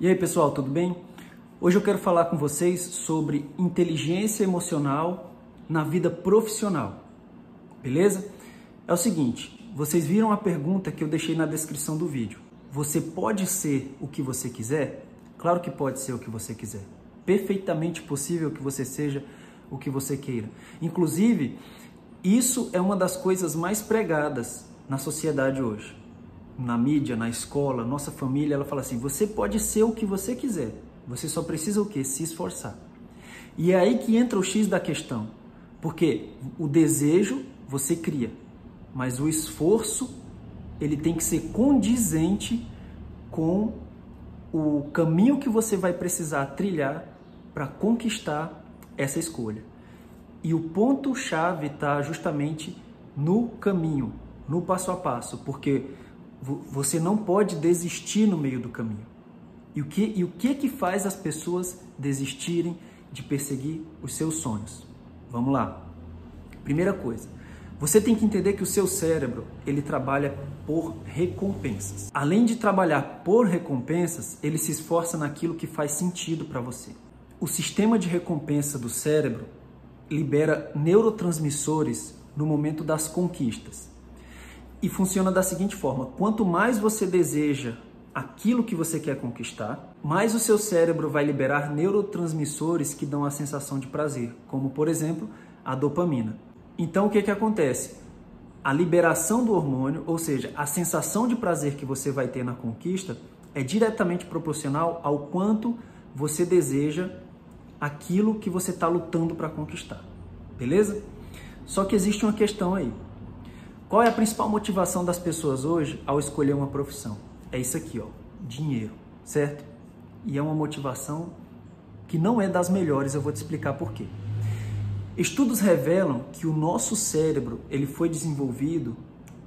E aí, pessoal, tudo bem? Hoje eu quero falar com vocês sobre inteligência emocional na vida profissional. Beleza? É o seguinte, vocês viram a pergunta que eu deixei na descrição do vídeo. Você pode ser o que você quiser? Claro que pode ser o que você quiser. Perfeitamente possível que você seja o que você queira. Inclusive, isso é uma das coisas mais pregadas na sociedade hoje na mídia, na escola, nossa família, ela fala assim: você pode ser o que você quiser, você só precisa o quê? Se esforçar. E é aí que entra o X da questão, porque o desejo você cria, mas o esforço ele tem que ser condizente com o caminho que você vai precisar trilhar para conquistar essa escolha. E o ponto chave está justamente no caminho, no passo a passo, porque você não pode desistir no meio do caminho. E o que, e o que, que faz as pessoas desistirem de perseguir os seus sonhos? Vamos lá. Primeira coisa, você tem que entender que o seu cérebro ele trabalha por recompensas. Além de trabalhar por recompensas, ele se esforça naquilo que faz sentido para você. O sistema de recompensa do cérebro libera neurotransmissores no momento das conquistas e funciona da seguinte forma: quanto mais você deseja aquilo que você quer conquistar, mais o seu cérebro vai liberar neurotransmissores que dão a sensação de prazer, como por exemplo a dopamina. Então o que, que acontece? A liberação do hormônio, ou seja, a sensação de prazer que você vai ter na conquista, é diretamente proporcional ao quanto você deseja aquilo que você está lutando para conquistar. Beleza? Só que existe uma questão aí. Qual é a principal motivação das pessoas hoje ao escolher uma profissão? É isso aqui, ó, dinheiro, certo? E é uma motivação que não é das melhores, eu vou te explicar por quê. Estudos revelam que o nosso cérebro, ele foi desenvolvido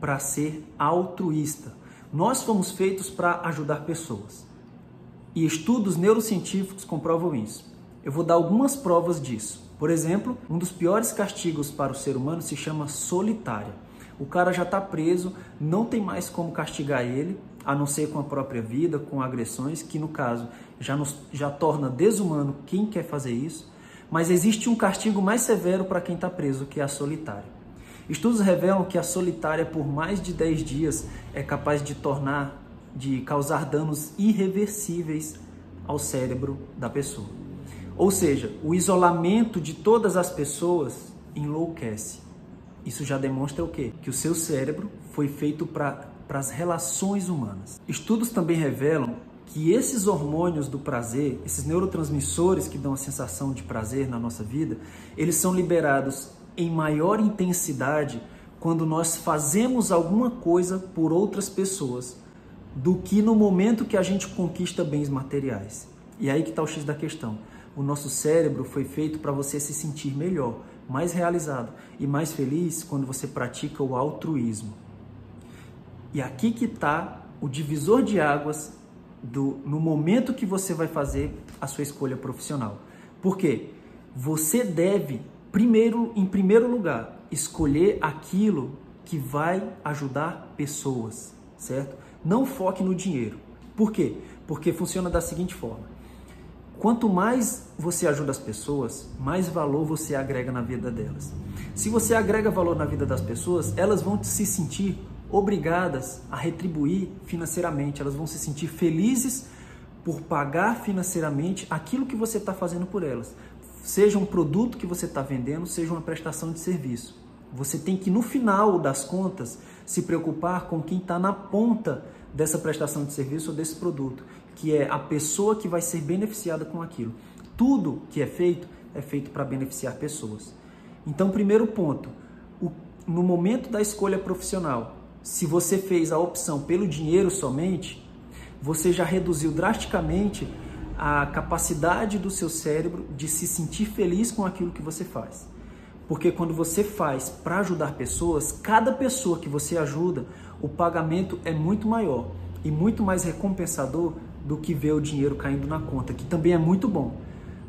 para ser altruísta. Nós fomos feitos para ajudar pessoas. E estudos neurocientíficos comprovam isso. Eu vou dar algumas provas disso. Por exemplo, um dos piores castigos para o ser humano se chama solitária. O cara já está preso, não tem mais como castigar ele, a não ser com a própria vida, com agressões, que no caso já, nos, já torna desumano quem quer fazer isso. Mas existe um castigo mais severo para quem está preso, que é a solitária. Estudos revelam que a solitária por mais de 10 dias é capaz de tornar, de causar danos irreversíveis ao cérebro da pessoa. Ou seja, o isolamento de todas as pessoas enlouquece. Isso já demonstra o quê? Que o seu cérebro foi feito para as relações humanas. Estudos também revelam que esses hormônios do prazer, esses neurotransmissores que dão a sensação de prazer na nossa vida, eles são liberados em maior intensidade quando nós fazemos alguma coisa por outras pessoas do que no momento que a gente conquista bens materiais. E aí que está o X da questão. O nosso cérebro foi feito para você se sentir melhor mais realizado e mais feliz quando você pratica o altruísmo. E aqui que está o divisor de águas do, no momento que você vai fazer a sua escolha profissional. Por quê? Você deve, primeiro, em primeiro lugar, escolher aquilo que vai ajudar pessoas, certo? Não foque no dinheiro. Por quê? Porque funciona da seguinte forma: Quanto mais você ajuda as pessoas, mais valor você agrega na vida delas. Se você agrega valor na vida das pessoas, elas vão se sentir obrigadas a retribuir financeiramente, elas vão se sentir felizes por pagar financeiramente aquilo que você está fazendo por elas. Seja um produto que você está vendendo, seja uma prestação de serviço. Você tem que, no final das contas, se preocupar com quem está na ponta dessa prestação de serviço ou desse produto, que é a pessoa que vai ser beneficiada com aquilo. Tudo que é feito é feito para beneficiar pessoas. Então, primeiro ponto, o, no momento da escolha profissional, se você fez a opção pelo dinheiro somente, você já reduziu drasticamente a capacidade do seu cérebro de se sentir feliz com aquilo que você faz. Porque quando você faz para ajudar pessoas, cada pessoa que você ajuda, o pagamento é muito maior e muito mais recompensador do que ver o dinheiro caindo na conta, que também é muito bom.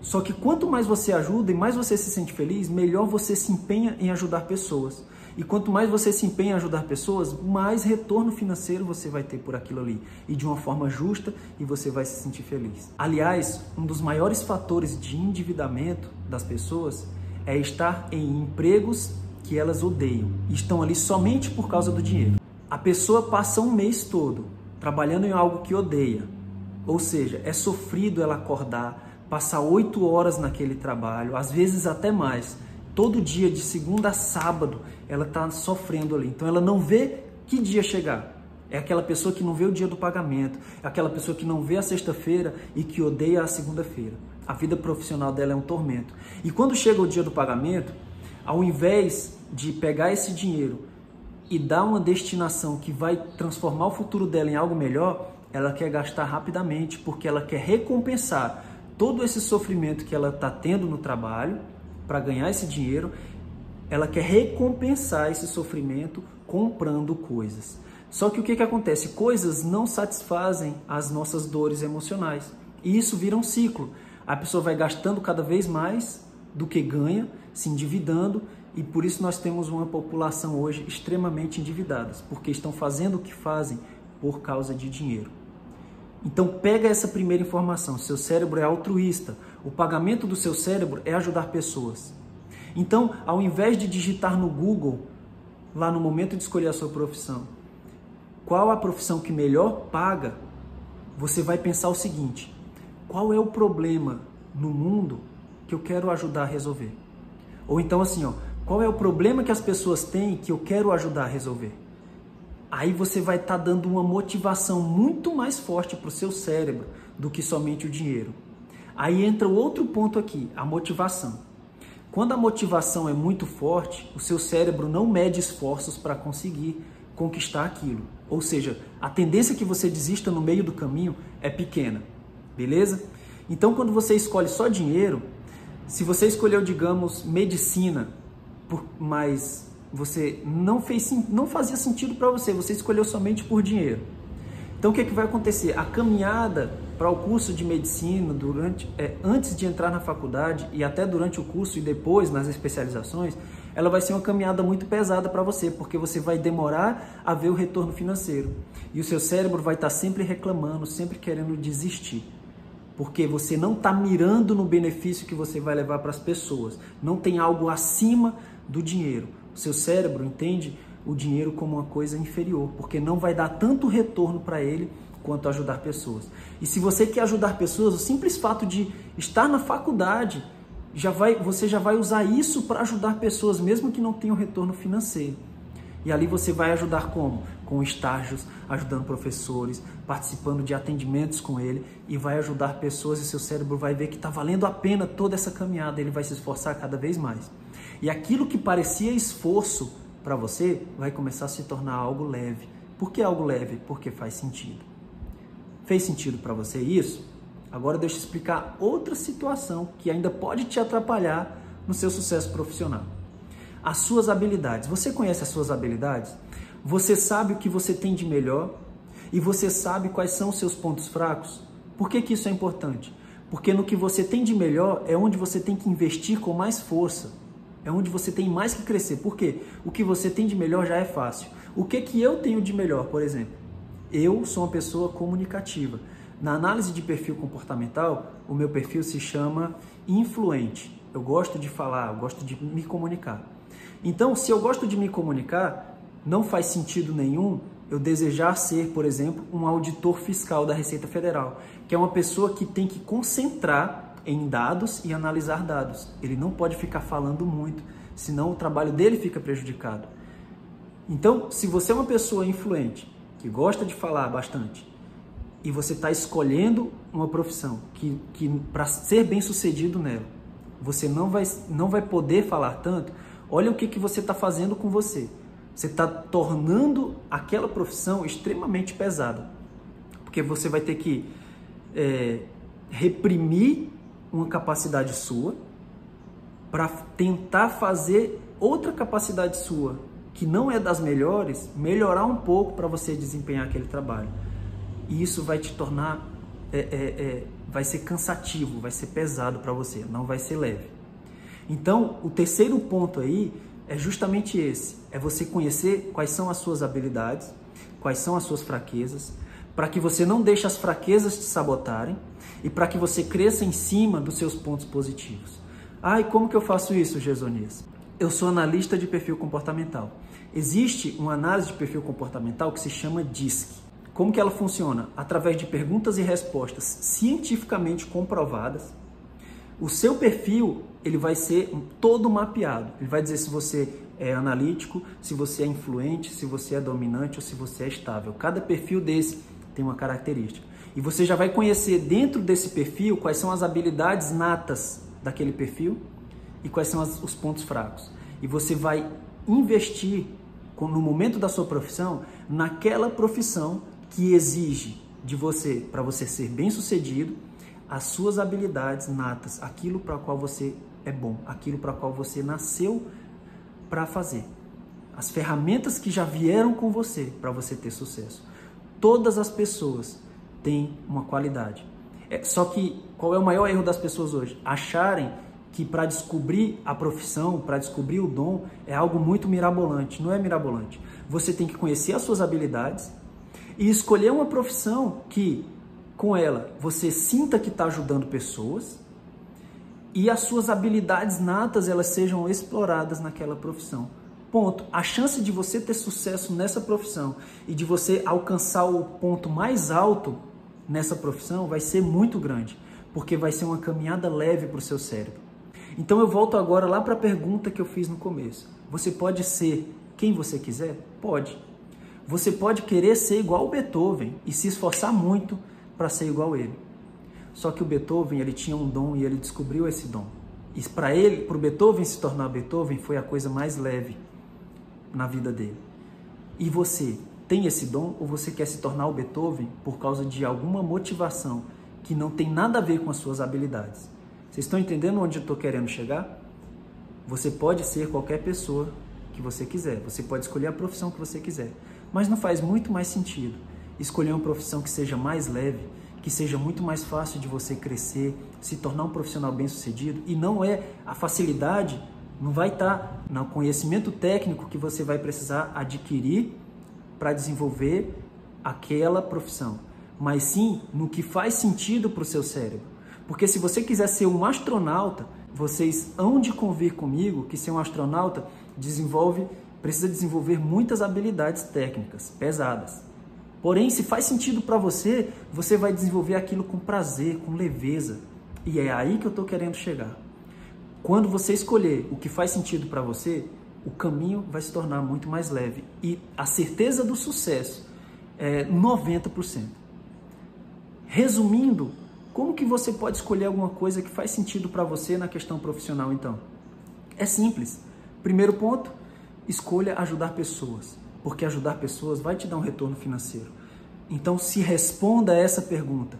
Só que quanto mais você ajuda e mais você se sente feliz, melhor você se empenha em ajudar pessoas. E quanto mais você se empenha em ajudar pessoas, mais retorno financeiro você vai ter por aquilo ali. E de uma forma justa e você vai se sentir feliz. Aliás, um dos maiores fatores de endividamento das pessoas é estar em empregos que elas odeiam. Estão ali somente por causa do dinheiro. A pessoa passa um mês todo trabalhando em algo que odeia. Ou seja, é sofrido ela acordar, passar oito horas naquele trabalho, às vezes até mais todo dia, de segunda a sábado, ela está sofrendo ali. Então ela não vê que dia chegar. É aquela pessoa que não vê o dia do pagamento, é aquela pessoa que não vê a sexta-feira e que odeia a segunda-feira. A vida profissional dela é um tormento. E quando chega o dia do pagamento, ao invés de pegar esse dinheiro e dar uma destinação que vai transformar o futuro dela em algo melhor, ela quer gastar rapidamente porque ela quer recompensar todo esse sofrimento que ela está tendo no trabalho para ganhar esse dinheiro, ela quer recompensar esse sofrimento comprando coisas. Só que o que, que acontece? Coisas não satisfazem as nossas dores emocionais. E isso vira um ciclo. A pessoa vai gastando cada vez mais do que ganha, se endividando, e por isso nós temos uma população hoje extremamente endividadas, porque estão fazendo o que fazem por causa de dinheiro. Então pega essa primeira informação, seu cérebro é altruísta. O pagamento do seu cérebro é ajudar pessoas. Então, ao invés de digitar no Google, lá no momento de escolher a sua profissão, qual a profissão que melhor paga, você vai pensar o seguinte: qual é o problema no mundo que eu quero ajudar a resolver? Ou então assim, ó, qual é o problema que as pessoas têm que eu quero ajudar a resolver? Aí você vai estar tá dando uma motivação muito mais forte para o seu cérebro do que somente o dinheiro. Aí entra o outro ponto aqui, a motivação. Quando a motivação é muito forte, o seu cérebro não mede esforços para conseguir conquistar aquilo. Ou seja, a tendência que você desista no meio do caminho é pequena. Beleza? Então, quando você escolhe só dinheiro, se você escolheu, digamos, medicina, por mais você não fez não fazia sentido para você, você escolheu somente por dinheiro. Então o que, é que vai acontecer? A caminhada para o curso de medicina durante é, antes de entrar na faculdade e até durante o curso e depois nas especializações, ela vai ser uma caminhada muito pesada para você, porque você vai demorar a ver o retorno financeiro. E o seu cérebro vai estar tá sempre reclamando, sempre querendo desistir. Porque você não está mirando no benefício que você vai levar para as pessoas. Não tem algo acima do dinheiro. O seu cérebro entende o dinheiro como uma coisa inferior, porque não vai dar tanto retorno para ele quanto ajudar pessoas. E se você quer ajudar pessoas, o simples fato de estar na faculdade, já vai, você já vai usar isso para ajudar pessoas, mesmo que não tenham retorno financeiro. E ali você vai ajudar como? Com estágios, ajudando professores, participando de atendimentos com ele e vai ajudar pessoas e seu cérebro vai ver que está valendo a pena toda essa caminhada, ele vai se esforçar cada vez mais. E aquilo que parecia esforço para você vai começar a se tornar algo leve. Por que algo leve? Porque faz sentido. Fez sentido para você isso? Agora deixa eu explicar outra situação que ainda pode te atrapalhar no seu sucesso profissional. As suas habilidades. Você conhece as suas habilidades? Você sabe o que você tem de melhor? E você sabe quais são os seus pontos fracos? Por que, que isso é importante? Porque no que você tem de melhor é onde você tem que investir com mais força é onde você tem mais que crescer. Por quê? O que você tem de melhor já é fácil. O que que eu tenho de melhor, por exemplo? Eu sou uma pessoa comunicativa. Na análise de perfil comportamental, o meu perfil se chama influente. Eu gosto de falar, eu gosto de me comunicar. Então, se eu gosto de me comunicar, não faz sentido nenhum eu desejar ser, por exemplo, um auditor fiscal da Receita Federal, que é uma pessoa que tem que concentrar em dados e analisar dados. Ele não pode ficar falando muito, senão o trabalho dele fica prejudicado. Então, se você é uma pessoa influente, que gosta de falar bastante, e você está escolhendo uma profissão que, que para ser bem sucedido nela, você não vai, não vai poder falar tanto, olha o que, que você está fazendo com você. Você está tornando aquela profissão extremamente pesada. Porque você vai ter que é, reprimir uma capacidade sua para tentar fazer outra capacidade sua que não é das melhores, melhorar um pouco para você desempenhar aquele trabalho. E isso vai te tornar, é, é, é, vai ser cansativo, vai ser pesado para você, não vai ser leve. Então, o terceiro ponto aí é justamente esse: é você conhecer quais são as suas habilidades, quais são as suas fraquezas, para que você não deixe as fraquezas te sabotarem e para que você cresça em cima dos seus pontos positivos. Ah, e como que eu faço isso, Gesonias? Eu sou analista de perfil comportamental. Existe uma análise de perfil comportamental que se chama DISC. Como que ela funciona? Através de perguntas e respostas cientificamente comprovadas. O seu perfil ele vai ser todo mapeado. Ele vai dizer se você é analítico, se você é influente, se você é dominante ou se você é estável. Cada perfil desse tem uma característica. E você já vai conhecer dentro desse perfil quais são as habilidades natas daquele perfil e quais são as, os pontos fracos. E você vai investir no momento da sua profissão naquela profissão que exige de você, para você ser bem-sucedido, as suas habilidades natas, aquilo para qual você é bom, aquilo para qual você nasceu para fazer. As ferramentas que já vieram com você para você ter sucesso. Todas as pessoas têm uma qualidade. É, só que qual é o maior erro das pessoas hoje? Acharem que para descobrir a profissão, para descobrir o dom, é algo muito mirabolante. Não é mirabolante. Você tem que conhecer as suas habilidades e escolher uma profissão que, com ela, você sinta que está ajudando pessoas e as suas habilidades natas elas sejam exploradas naquela profissão. Ponto. A chance de você ter sucesso nessa profissão e de você alcançar o ponto mais alto nessa profissão vai ser muito grande, porque vai ser uma caminhada leve para o seu cérebro. Então eu volto agora lá para a pergunta que eu fiz no começo. Você pode ser quem você quiser? Pode. Você pode querer ser igual o Beethoven e se esforçar muito para ser igual ele. Só que o Beethoven ele tinha um dom e ele descobriu esse dom. E para ele, para o Beethoven se tornar Beethoven, foi a coisa mais leve na vida dele. E você tem esse dom ou você quer se tornar o Beethoven por causa de alguma motivação que não tem nada a ver com as suas habilidades? Vocês estão entendendo onde eu estou querendo chegar? Você pode ser qualquer pessoa que você quiser, você pode escolher a profissão que você quiser, mas não faz muito mais sentido escolher uma profissão que seja mais leve, que seja muito mais fácil de você crescer, se tornar um profissional bem-sucedido e não é a facilidade, não vai estar no conhecimento técnico que você vai precisar adquirir para desenvolver aquela profissão, mas sim no que faz sentido para o seu cérebro. Porque se você quiser ser um astronauta, vocês hão de convir comigo que ser um astronauta desenvolve, precisa desenvolver muitas habilidades técnicas pesadas. Porém, se faz sentido para você, você vai desenvolver aquilo com prazer, com leveza. E é aí que eu estou querendo chegar. Quando você escolher o que faz sentido para você, o caminho vai se tornar muito mais leve. E a certeza do sucesso é 90%. Resumindo, como que você pode escolher alguma coisa que faz sentido para você na questão profissional então? É simples. Primeiro ponto, escolha ajudar pessoas, porque ajudar pessoas vai te dar um retorno financeiro. Então se responda a essa pergunta: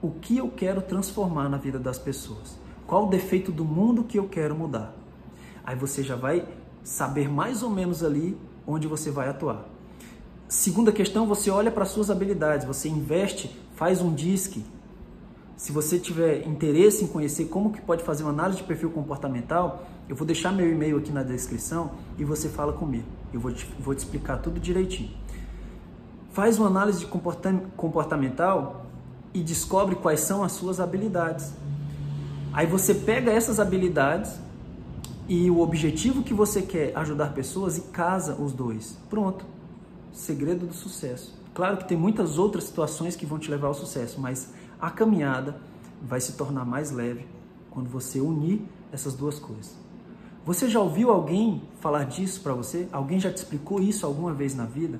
o que eu quero transformar na vida das pessoas? Qual o defeito do mundo que eu quero mudar? Aí você já vai saber mais ou menos ali onde você vai atuar. Segunda questão, você olha para suas habilidades, você investe, faz um disque, se você tiver interesse em conhecer como que pode fazer uma análise de perfil comportamental, eu vou deixar meu e-mail aqui na descrição e você fala comigo. Eu vou te, vou te explicar tudo direitinho. Faz uma análise de comportamental e descobre quais são as suas habilidades. Aí você pega essas habilidades e o objetivo que você quer ajudar pessoas e casa os dois. Pronto. Segredo do sucesso. Claro que tem muitas outras situações que vão te levar ao sucesso, mas a caminhada vai se tornar mais leve quando você unir essas duas coisas. Você já ouviu alguém falar disso para você? Alguém já te explicou isso alguma vez na vida?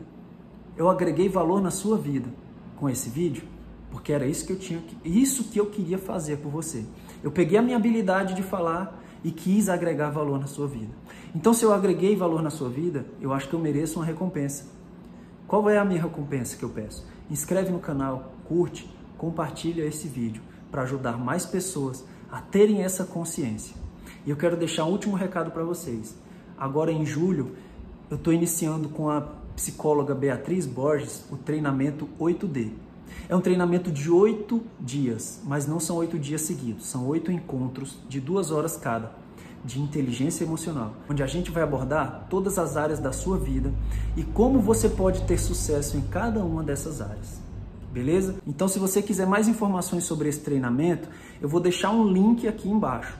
Eu agreguei valor na sua vida com esse vídeo, porque era isso que eu tinha, isso que eu queria fazer por você. Eu peguei a minha habilidade de falar e quis agregar valor na sua vida. Então, se eu agreguei valor na sua vida, eu acho que eu mereço uma recompensa. Qual é a minha recompensa que eu peço? Inscreve no canal, curte, compartilha esse vídeo para ajudar mais pessoas a terem essa consciência. E eu quero deixar um último recado para vocês. Agora em julho, eu estou iniciando com a psicóloga Beatriz Borges o treinamento 8D. É um treinamento de oito dias, mas não são oito dias seguidos, são oito encontros de duas horas cada. de inteligência emocional, onde a gente vai abordar todas as áreas da sua vida e como você pode ter sucesso em cada uma dessas áreas. Beleza? Então, se você quiser mais informações sobre esse treinamento, eu vou deixar um link aqui embaixo.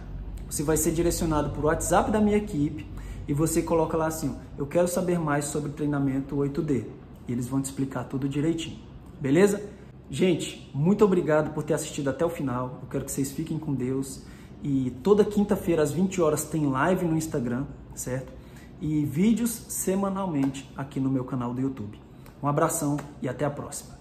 Você vai ser direcionado o WhatsApp da minha equipe e você coloca lá assim: Eu quero saber mais sobre treinamento 8D. E eles vão te explicar tudo direitinho. Beleza? Gente, muito obrigado por ter assistido até o final. Eu quero que vocês fiquem com Deus. E toda quinta-feira às 20 horas tem live no Instagram, certo? E vídeos semanalmente aqui no meu canal do YouTube. Um abração e até a próxima.